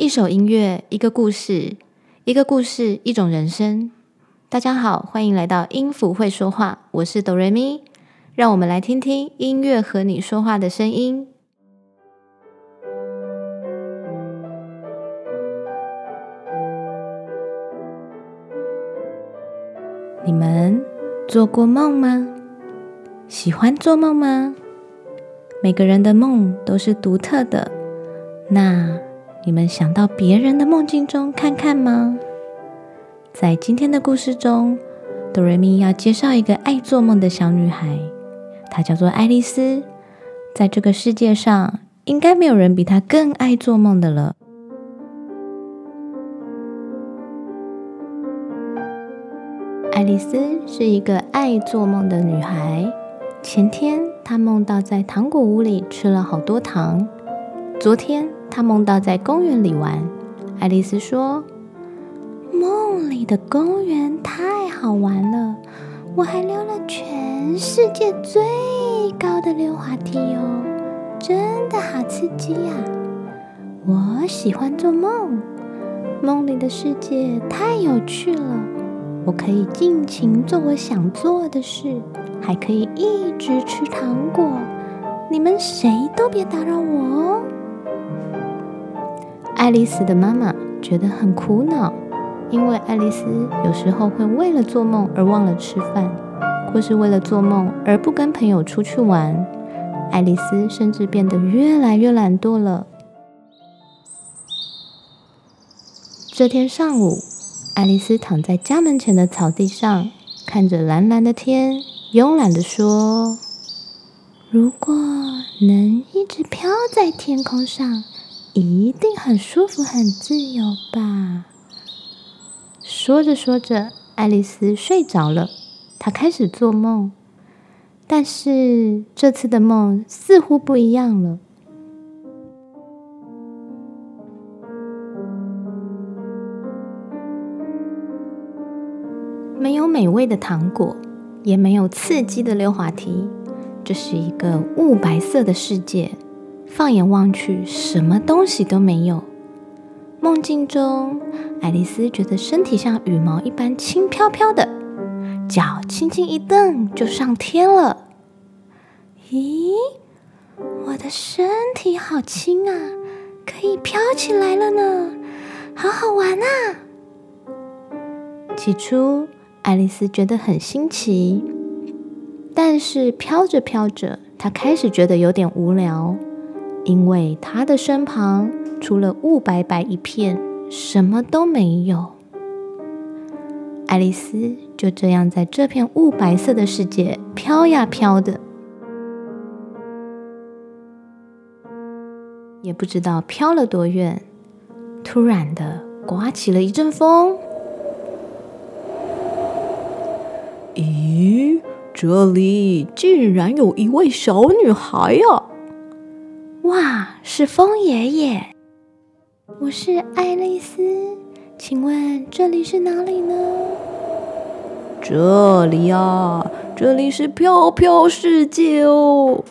一首音乐，一个故事，一个故事，一种人生。大家好，欢迎来到音符会说话，我是哆瑞咪，让我们来听听音乐和你说话的声音。你们做过梦吗？喜欢做梦吗？每个人的梦都是独特的，那你们想到别人的梦境中看看吗？在今天的故事中，哆瑞咪要介绍一个爱做梦的小女孩，她叫做爱丽丝。在这个世界上，应该没有人比她更爱做梦的了。爱丽丝是一个爱做梦的女孩。前天，她梦到在糖果屋里吃了好多糖。昨天，她梦到在公园里玩。爱丽丝说：“梦里的公园太好玩了，我还溜了全世界最高的溜滑梯哦，真的好刺激呀！我喜欢做梦，梦里的世界太有趣了，我可以尽情做我想做的事。”还可以一直吃糖果，你们谁都别打扰我哦。爱丽丝的妈妈觉得很苦恼，因为爱丽丝有时候会为了做梦而忘了吃饭，或是为了做梦而不跟朋友出去玩。爱丽丝甚至变得越来越懒惰了。这天上午，爱丽丝躺在家门前的草地上，看着蓝蓝的天。慵懒的说：“如果能一直飘在天空上，一定很舒服、很自由吧。”说着说着，爱丽丝睡着了。她开始做梦，但是这次的梦似乎不一样了。没有美味的糖果。也没有刺激的溜滑梯，这是一个雾白色的世界。放眼望去，什么东西都没有。梦境中，爱丽丝觉得身体像羽毛一般轻飘飘的，脚轻轻一蹬就上天了。咦，我的身体好轻啊，可以飘起来了呢，好好玩啊！起初。爱丽丝觉得很新奇，但是飘着飘着，她开始觉得有点无聊，因为他的身旁除了雾白白一片，什么都没有。爱丽丝就这样在这片雾白色的世界飘呀飘的，也不知道飘了多远，突然的刮起了一阵风。咦，这里竟然有一位小女孩呀！哇，是风爷爷！我是爱丽丝，请问这里是哪里呢？这里呀，这里是飘飘世界哦。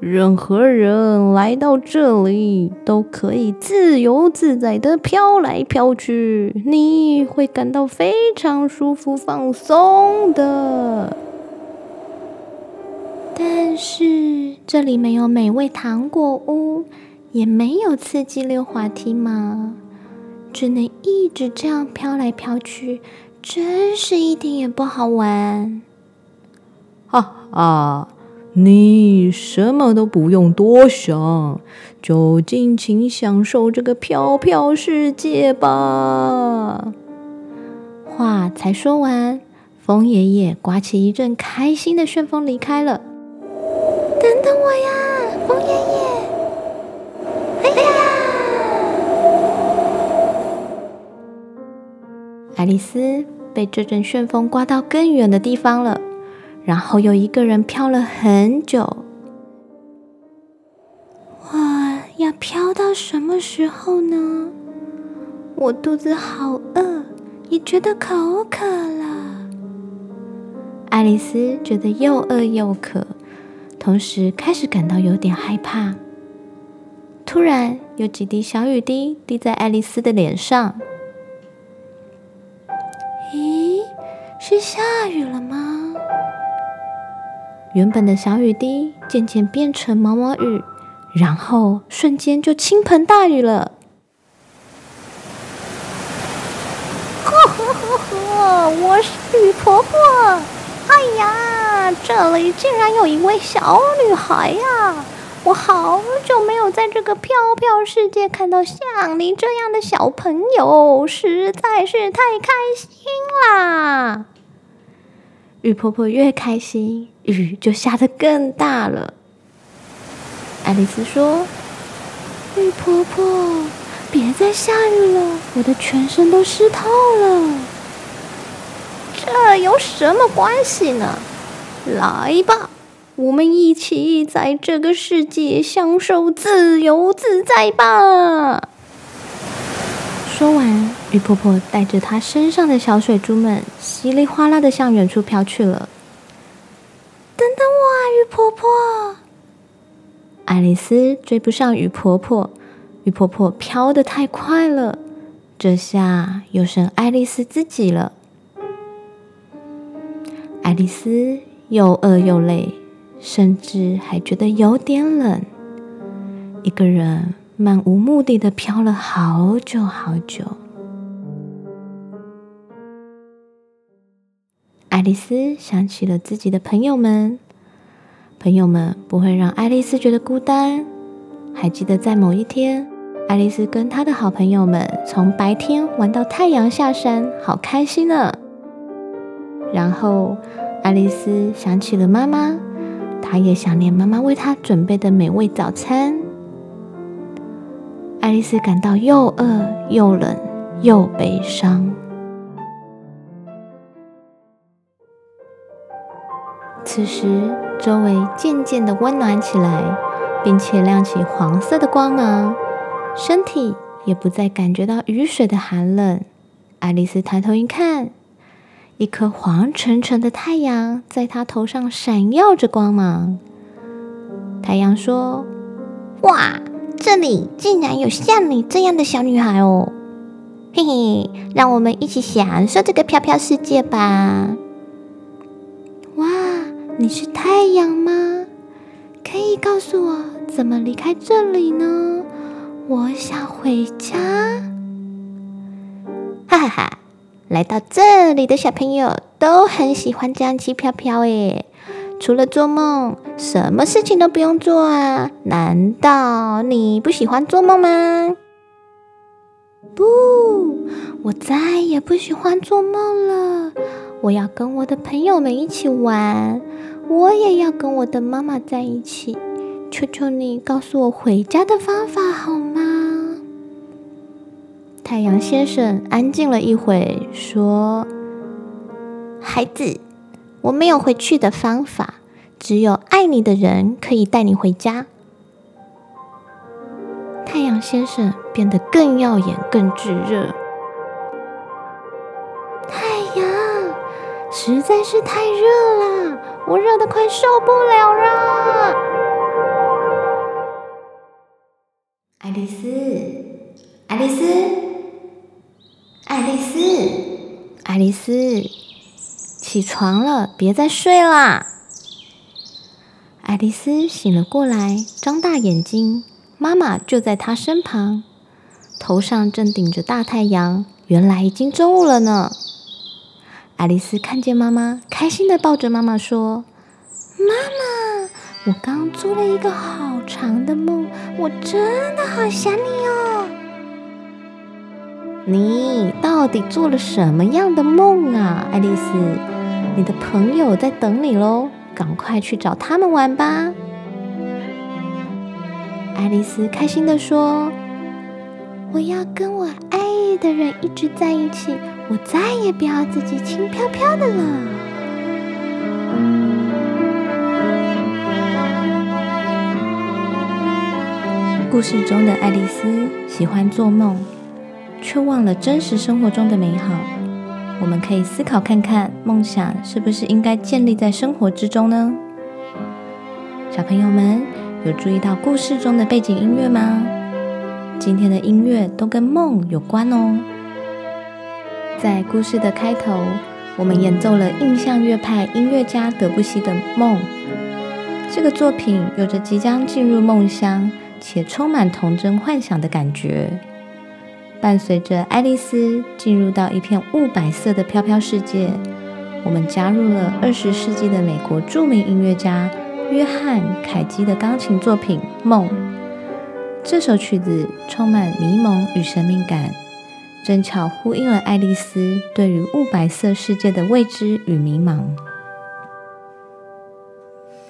任何人来到这里都可以自由自在的飘来飘去，你会感到非常舒服放松的。这里没有美味糖果屋，也没有刺激溜滑梯吗？只能一直这样飘来飘去，真是一点也不好玩。哈哈。你什么都不用多想，就尽情享受这个飘飘世界吧。话才说完，风爷爷刮起一阵开心的旋风离开了。等等我呀，风爷爷！哎呀！爱丽丝被这阵旋风刮到更远的地方了。然后又一个人飘了很久，我要飘到什么时候呢？我肚子好饿，也觉得口渴了。爱丽丝觉得又饿又渴，同时开始感到有点害怕。突然，有几滴小雨滴滴在爱丽丝的脸上。咦，是下雨了吗？原本的小雨滴渐渐变成毛毛雨，然后瞬间就倾盆大雨了。呵呵呵呵，我是雨婆婆。哎呀，这里竟然有一位小女孩呀！我好久没有在这个飘飘世界看到像你这样的小朋友，实在是太开心啦！雨婆婆越开心，雨就下得更大了。爱丽丝说：“雨婆婆，别再下雨了，我的全身都湿透了。”这有什么关系呢？来吧，我们一起在这个世界享受自由自在吧！说完，雨婆婆带着她身上的小水珠们，稀里哗啦的向远处飘去了。等等我啊，雨婆婆！爱丽丝追不上雨婆婆，雨婆婆飘得太快了，这下又剩爱丽丝自己了。爱丽丝又饿又累，甚至还觉得有点冷。一个人漫无目的的飘了好久好久。爱丽丝想起了自己的朋友们，朋友们不会让爱丽丝觉得孤单。还记得在某一天，爱丽丝跟她的好朋友们从白天玩到太阳下山，好开心呢。然后，爱丽丝想起了妈妈，她也想念妈妈为她准备的美味早餐。爱丽丝感到又饿又冷又悲伤。此时，周围渐渐的温暖起来，并且亮起黄色的光芒，身体也不再感觉到雨水的寒冷。爱丽丝抬头一看。一颗黄澄澄的太阳在他头上闪耀着光芒。太阳说：“哇，这里竟然有像你这样的小女孩哦！嘿嘿，让我们一起享受这个飘飘世界吧！”哇，你是太阳吗？可以告诉我怎么离开这里呢？我想回家。哈哈哈。来到这里的小朋友都很喜欢这样轻飘飘诶，除了做梦，什么事情都不用做啊？难道你不喜欢做梦吗？不，我再也不喜欢做梦了。我要跟我的朋友们一起玩，我也要跟我的妈妈在一起。求求你告诉我回家的方法好吗？太阳先生安静了一会，说：“孩子，我没有回去的方法，只有爱你的人可以带你回家。”太阳先生变得更耀眼、更炙热。太阳实在是太热了，我热的快受不了了。爱丽丝，爱丽丝。爱丽丝，爱丽丝，起床了，别再睡啦！爱丽丝醒了过来，张大眼睛，妈妈就在她身旁，头上正顶着大太阳，原来已经中午了呢。爱丽丝看见妈妈，开心的抱着妈妈说：“妈妈，我刚做了一个好长的梦，我真的好想你哦。”你到底做了什么样的梦啊，爱丽丝？你的朋友在等你喽，赶快去找他们玩吧！爱丽丝开心的说：“我要跟我爱的人一直在一起，我再也不要自己轻飘飘的了。”故事中的爱丽丝喜欢做梦。却忘了真实生活中的美好。我们可以思考看看，梦想是不是应该建立在生活之中呢？小朋友们有注意到故事中的背景音乐吗？今天的音乐都跟梦有关哦。在故事的开头，我们演奏了印象乐派音乐家德布西的《梦》。这个作品有着即将进入梦乡且充满童真幻想的感觉，伴随着爱丽丝进入到一片雾白色的飘飘世界。我们加入了二十世纪的美国著名音乐家约翰·凯基的钢琴作品《梦》。这首曲子充满迷蒙与神秘感，正巧呼应了爱丽丝对于雾白色世界的未知与迷茫。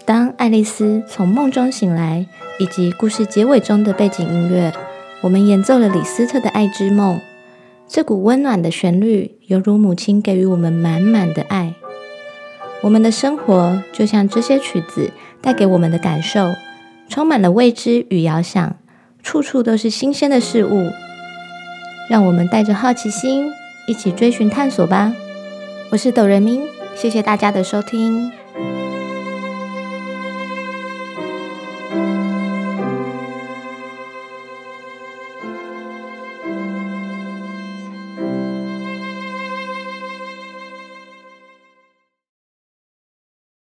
当爱丽丝从梦中醒来，以及故事结尾中的背景音乐，我们演奏了李斯特的《爱之梦》。这股温暖的旋律，犹如母亲给予我们满满的爱。我们的生活就像这些曲子带给我们的感受，充满了未知与遥想。处处都是新鲜的事物，让我们带着好奇心一起追寻探索吧。我是抖人民，谢谢大家的收听。